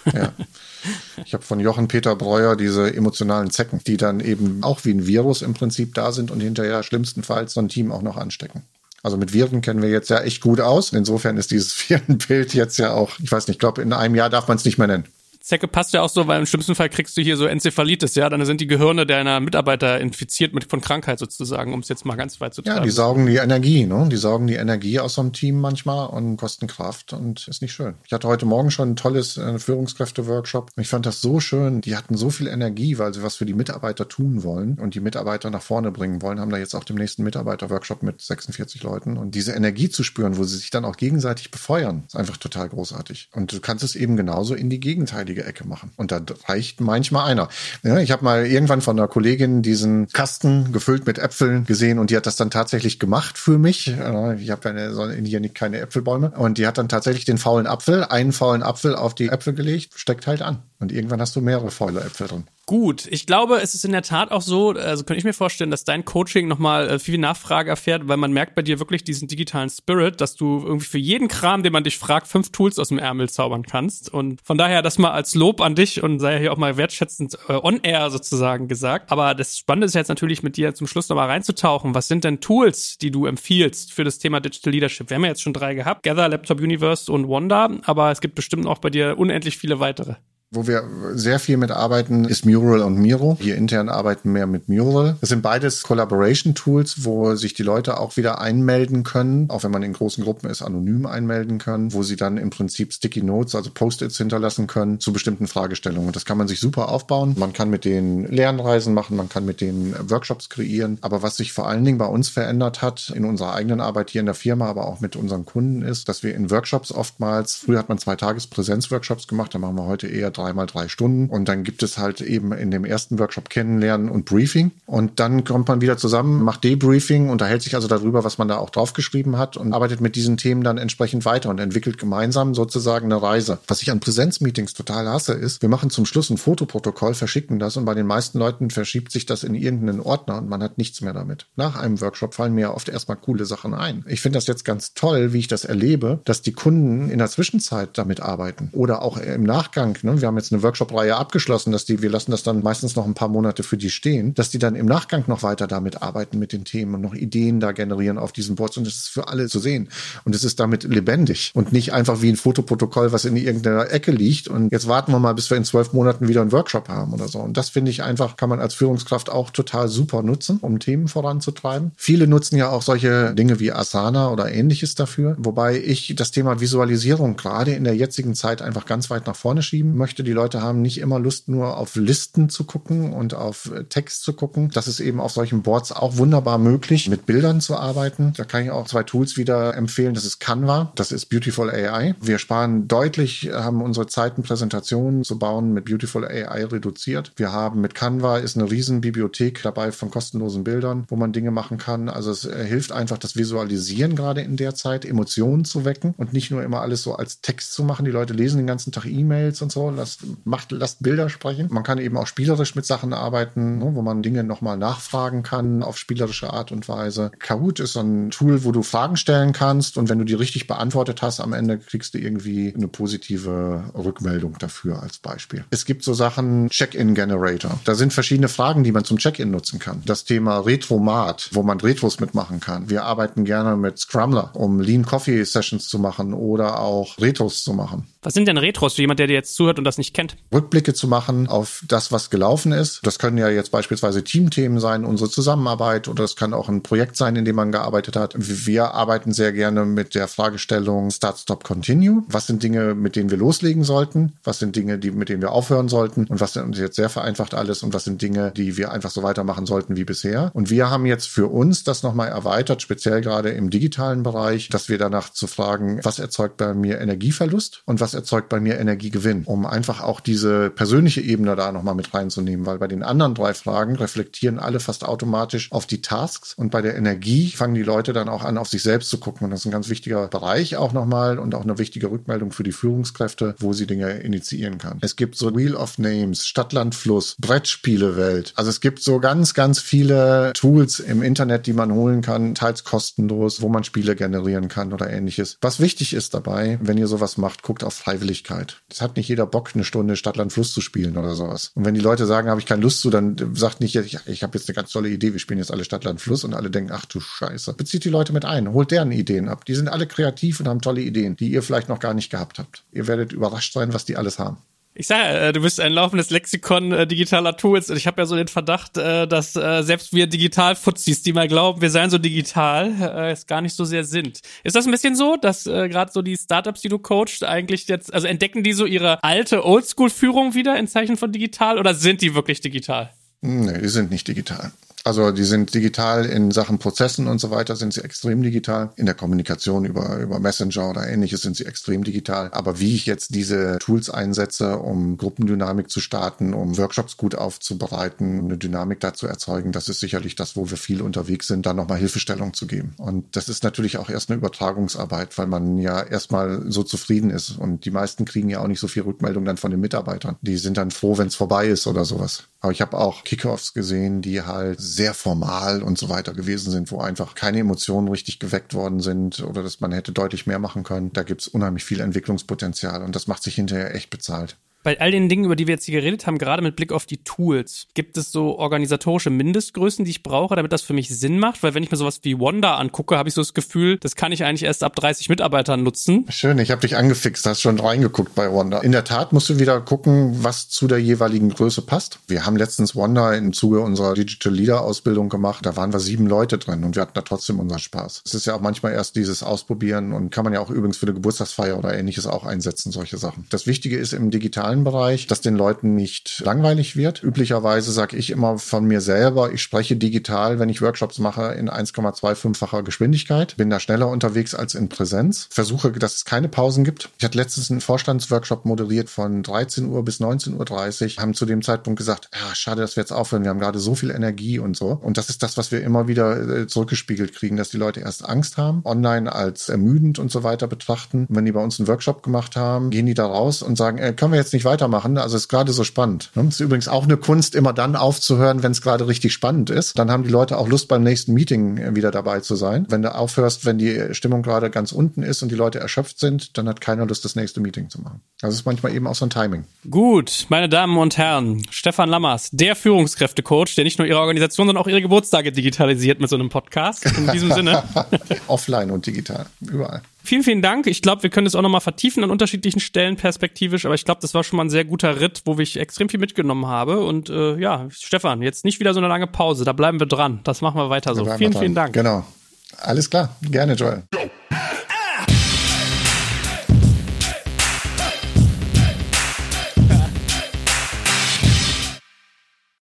Ja. Ich habe von Jochen Peter Breuer diese emotionalen Zecken, die dann eben auch wie ein Virus im Prinzip da sind und hinterher schlimmstenfalls so ein Team auch noch anstecken. Also mit Viren kennen wir jetzt ja echt gut aus. Insofern ist dieses Virenbild jetzt ja auch, ich weiß nicht, ich glaube, in einem Jahr darf man es nicht mehr nennen. Zecke passt ja auch so, weil im schlimmsten Fall kriegst du hier so Enzephalitis, ja, dann sind die Gehirne deiner Mitarbeiter infiziert mit von Krankheit sozusagen, um es jetzt mal ganz weit zu treiben. Ja, die saugen die Energie, ne? Die saugen die Energie aus so einem Team manchmal und kosten Kraft und ist nicht schön. Ich hatte heute Morgen schon ein tolles äh, Führungskräfte-Workshop. Ich fand das so schön. Die hatten so viel Energie, weil sie was für die Mitarbeiter tun wollen und die Mitarbeiter nach vorne bringen wollen. Haben da jetzt auch dem nächsten Mitarbeiter-Workshop mit 46 Leuten und diese Energie zu spüren, wo sie sich dann auch gegenseitig befeuern, ist einfach total großartig. Und du kannst es eben genauso in die gegenteilige richtige Ecke machen. Und da reicht manchmal einer. Ja, ich habe mal irgendwann von einer Kollegin diesen Kasten gefüllt mit Äpfeln gesehen und die hat das dann tatsächlich gemacht für mich. Ich habe keine, hier keine Äpfelbäume. Und die hat dann tatsächlich den faulen Apfel, einen faulen Apfel auf die Äpfel gelegt, steckt halt an. Und irgendwann hast du mehrere faule Äpfel drin. Gut, ich glaube, es ist in der Tat auch so, also könnte ich mir vorstellen, dass dein Coaching nochmal äh, viel Nachfrage erfährt, weil man merkt bei dir wirklich diesen digitalen Spirit, dass du irgendwie für jeden Kram, den man dich fragt, fünf Tools aus dem Ärmel zaubern kannst. Und von daher das mal als Lob an dich und sei ja hier auch mal wertschätzend äh, on air sozusagen gesagt. Aber das Spannende ist jetzt natürlich mit dir zum Schluss nochmal reinzutauchen. Was sind denn Tools, die du empfiehlst für das Thema Digital Leadership? Wir haben ja jetzt schon drei gehabt, Gather, Laptop Universe und Wanda, aber es gibt bestimmt auch bei dir unendlich viele weitere. Wo wir sehr viel mit arbeiten, ist Mural und Miro. Wir intern arbeiten mehr mit Mural. Das sind beides Collaboration-Tools, wo sich die Leute auch wieder einmelden können, auch wenn man in großen Gruppen ist, anonym einmelden können, wo sie dann im Prinzip Sticky Notes, also Post-its hinterlassen können zu bestimmten Fragestellungen. Das kann man sich super aufbauen. Man kann mit denen Lernreisen machen, man kann mit denen Workshops kreieren. Aber was sich vor allen Dingen bei uns verändert hat, in unserer eigenen Arbeit hier in der Firma, aber auch mit unseren Kunden, ist, dass wir in Workshops oftmals, früher hat man zwei Tages Präsenzworkshops gemacht, da machen wir heute eher dreimal drei Stunden. Und dann gibt es halt eben in dem ersten Workshop Kennenlernen und Briefing. Und dann kommt man wieder zusammen, macht Debriefing, unterhält sich also darüber, was man da auch draufgeschrieben hat und arbeitet mit diesen Themen dann entsprechend weiter und entwickelt gemeinsam sozusagen eine Reise. Was ich an Präsenzmeetings total hasse, ist, wir machen zum Schluss ein Fotoprotokoll, verschicken das und bei den meisten Leuten verschiebt sich das in irgendeinen Ordner und man hat nichts mehr damit. Nach einem Workshop fallen mir oft erstmal coole Sachen ein. Ich finde das jetzt ganz toll, wie ich das erlebe, dass die Kunden in der Zwischenzeit damit arbeiten oder auch im Nachgang. Ne? Wir haben jetzt eine Workshop-Reihe abgeschlossen, dass die, wir lassen das dann meistens noch ein paar Monate für die stehen, dass die dann im Nachgang noch weiter damit arbeiten mit den Themen und noch Ideen da generieren auf diesen Boards und das ist für alle zu sehen. Und es ist damit lebendig und nicht einfach wie ein Fotoprotokoll, was in irgendeiner Ecke liegt und jetzt warten wir mal, bis wir in zwölf Monaten wieder einen Workshop haben oder so. Und das finde ich einfach, kann man als Führungskraft auch total super nutzen, um Themen voranzutreiben. Viele nutzen ja auch solche Dinge wie Asana oder ähnliches dafür, wobei ich das Thema Visualisierung gerade in der jetzigen Zeit einfach ganz weit nach vorne schieben möchte. Die Leute haben nicht immer Lust, nur auf Listen zu gucken und auf Text zu gucken. Das ist eben auf solchen Boards auch wunderbar möglich, mit Bildern zu arbeiten. Da kann ich auch zwei Tools wieder empfehlen. Das ist Canva, das ist Beautiful AI. Wir sparen deutlich, haben unsere Zeiten, Präsentationen zu bauen mit Beautiful AI reduziert. Wir haben mit Canva ist eine riesen Bibliothek dabei von kostenlosen Bildern, wo man Dinge machen kann. Also es äh, hilft einfach das Visualisieren gerade in der Zeit, Emotionen zu wecken und nicht nur immer alles so als Text zu machen. Die Leute lesen den ganzen Tag E-Mails und so. Lasst, macht, lasst Bilder sprechen. Man kann eben auch spielerisch mit Sachen arbeiten, ne, wo man Dinge nochmal nachfragen kann auf spielerische Art und Weise. Kahoot ist so ein Tool, wo du Fragen stellen kannst und wenn du die richtig beantwortet hast, am Ende kriegst du irgendwie eine positive Rückmeldung dafür als Beispiel. Es gibt so Sachen, Check-in-Generator. Da sind verschiedene Fragen, die man zum Check-in nutzen kann. Das Thema Retromat, wo man Retros mitmachen kann. Wir arbeiten gerne mit Scrumler, um Lean Coffee Sessions zu machen oder auch Retros zu machen. Was sind denn Retros für jemand, der dir jetzt zuhört und das nicht kennt? Rückblicke zu machen auf das, was gelaufen ist. Das können ja jetzt beispielsweise Teamthemen sein, unsere Zusammenarbeit oder es kann auch ein Projekt sein, in dem man gearbeitet hat. Wir arbeiten sehr gerne mit der Fragestellung Start, Stop, Continue. Was sind Dinge, mit denen wir loslegen sollten? Was sind Dinge, die, mit denen wir aufhören sollten? Und was sind jetzt sehr vereinfacht alles? Und was sind Dinge, die wir einfach so weitermachen sollten wie bisher? Und wir haben jetzt für uns das nochmal erweitert, speziell gerade im digitalen Bereich, dass wir danach zu fragen, was erzeugt bei mir Energieverlust und was erzeugt bei mir Energiegewinn, um einfach auch diese persönliche Ebene da nochmal mit reinzunehmen, weil bei den anderen drei Fragen reflektieren alle fast automatisch auf die Tasks und bei der Energie fangen die Leute dann auch an, auf sich selbst zu gucken und das ist ein ganz wichtiger Bereich auch nochmal und auch eine wichtige Rückmeldung für die Führungskräfte, wo sie Dinge initiieren kann. Es gibt so Wheel of Names, Stadtland Fluss, Brettspielewelt. Also es gibt so ganz, ganz viele Tools im Internet, die man holen kann, teils kostenlos, wo man Spiele generieren kann oder ähnliches. Was wichtig ist dabei, wenn ihr sowas macht, guckt auf Freiwilligkeit. Es hat nicht jeder Bock, eine Stunde Stadtland Fluss zu spielen oder sowas. Und wenn die Leute sagen, habe ich keine Lust zu, dann sagt nicht, ich, ich habe jetzt eine ganz tolle Idee, wir spielen jetzt alle Stadtland Fluss und alle denken, ach du Scheiße. Bezieht die Leute mit ein, holt deren Ideen ab. Die sind alle kreativ und haben tolle Ideen, die ihr vielleicht noch gar nicht gehabt habt. Ihr werdet überrascht sein, was die alles haben. Ich sage, äh, du bist ein laufendes Lexikon äh, digitaler Tools und ich habe ja so den Verdacht, äh, dass äh, selbst wir Digital-Fuzis, die mal glauben, wir seien so digital, äh, es gar nicht so sehr sind. Ist das ein bisschen so, dass äh, gerade so die Startups, die du coachst, eigentlich jetzt, also entdecken die so ihre alte Oldschool-Führung wieder in Zeichen von digital oder sind die wirklich digital? Nee, die sind nicht digital. Also die sind digital in Sachen Prozessen und so weiter, sind sie extrem digital. In der Kommunikation über, über Messenger oder ähnliches sind sie extrem digital. Aber wie ich jetzt diese Tools einsetze, um Gruppendynamik zu starten, um Workshops gut aufzubereiten, eine Dynamik dazu erzeugen, das ist sicherlich das, wo wir viel unterwegs sind, da nochmal Hilfestellung zu geben. Und das ist natürlich auch erst eine Übertragungsarbeit, weil man ja erstmal so zufrieden ist. Und die meisten kriegen ja auch nicht so viel Rückmeldung dann von den Mitarbeitern. Die sind dann froh, wenn es vorbei ist oder sowas. Aber ich habe auch Kickoffs gesehen, die halt sehr formal und so weiter gewesen sind, wo einfach keine Emotionen richtig geweckt worden sind oder dass man hätte deutlich mehr machen können. Da gibt's unheimlich viel Entwicklungspotenzial und das macht sich hinterher echt bezahlt. Bei all den Dingen, über die wir jetzt hier geredet haben, gerade mit Blick auf die Tools, gibt es so organisatorische Mindestgrößen, die ich brauche, damit das für mich Sinn macht? Weil wenn ich mir sowas wie Wanda angucke, habe ich so das Gefühl, das kann ich eigentlich erst ab 30 Mitarbeitern nutzen. Schön, ich habe dich angefixt, hast schon reingeguckt bei Wanda. In der Tat musst du wieder gucken, was zu der jeweiligen Größe passt. Wir haben letztens Wanda im Zuge unserer Digital Leader Ausbildung gemacht. Da waren wir sieben Leute drin und wir hatten da trotzdem unseren Spaß. Es ist ja auch manchmal erst dieses Ausprobieren und kann man ja auch übrigens für eine Geburtstagsfeier oder ähnliches auch einsetzen, solche Sachen. Das Wichtige ist im digitalen digitalen Bereich, dass den Leuten nicht langweilig wird. Üblicherweise sage ich immer von mir selber, ich spreche digital, wenn ich Workshops mache, in 1,25-facher Geschwindigkeit. Bin da schneller unterwegs als in Präsenz. Versuche, dass es keine Pausen gibt. Ich hatte letztens einen Vorstandsworkshop moderiert von 13 Uhr bis 19.30 Uhr. Haben zu dem Zeitpunkt gesagt, ja, schade, dass wir jetzt aufhören. Wir haben gerade so viel Energie und so. Und das ist das, was wir immer wieder äh, zurückgespiegelt kriegen, dass die Leute erst Angst haben, online als ermüdend und so weiter betrachten. Und wenn die bei uns einen Workshop gemacht haben, gehen die da raus und sagen, äh, können wir jetzt nicht weitermachen? Also ist gerade so spannend. Ne? Ist übrigens auch eine Kunst, immer dann aufzuhören, wenn es gerade richtig spannend ist. Dann haben die Leute auch Lust beim nächsten Meeting äh, wieder dabei zu sein. Wenn du aufhörst, wenn die Stimmung gerade ganz unten ist und die Leute erschöpft sind, dann hat keiner Lust, das nächste Meeting zu machen. Also ist manchmal eben auch so ein Timing. Gut, meine Damen und Herren, Stefan Lammers, der Führungskräftecoach, der nicht nur Ihre Organisation, sondern auch Ihre Geburtstage digitalisiert mit so einem Podcast. In diesem Sinne. Offline und digital, überall. Vielen, vielen Dank. Ich glaube, wir können es auch nochmal vertiefen an unterschiedlichen Stellen perspektivisch, aber ich glaube, das war schon mal ein sehr guter Ritt, wo ich extrem viel mitgenommen habe. Und äh, ja, Stefan, jetzt nicht wieder so eine lange Pause, da bleiben wir dran. Das machen wir weiter so. Vielen, vielen Dank. Genau. Alles klar. Gerne, Joel.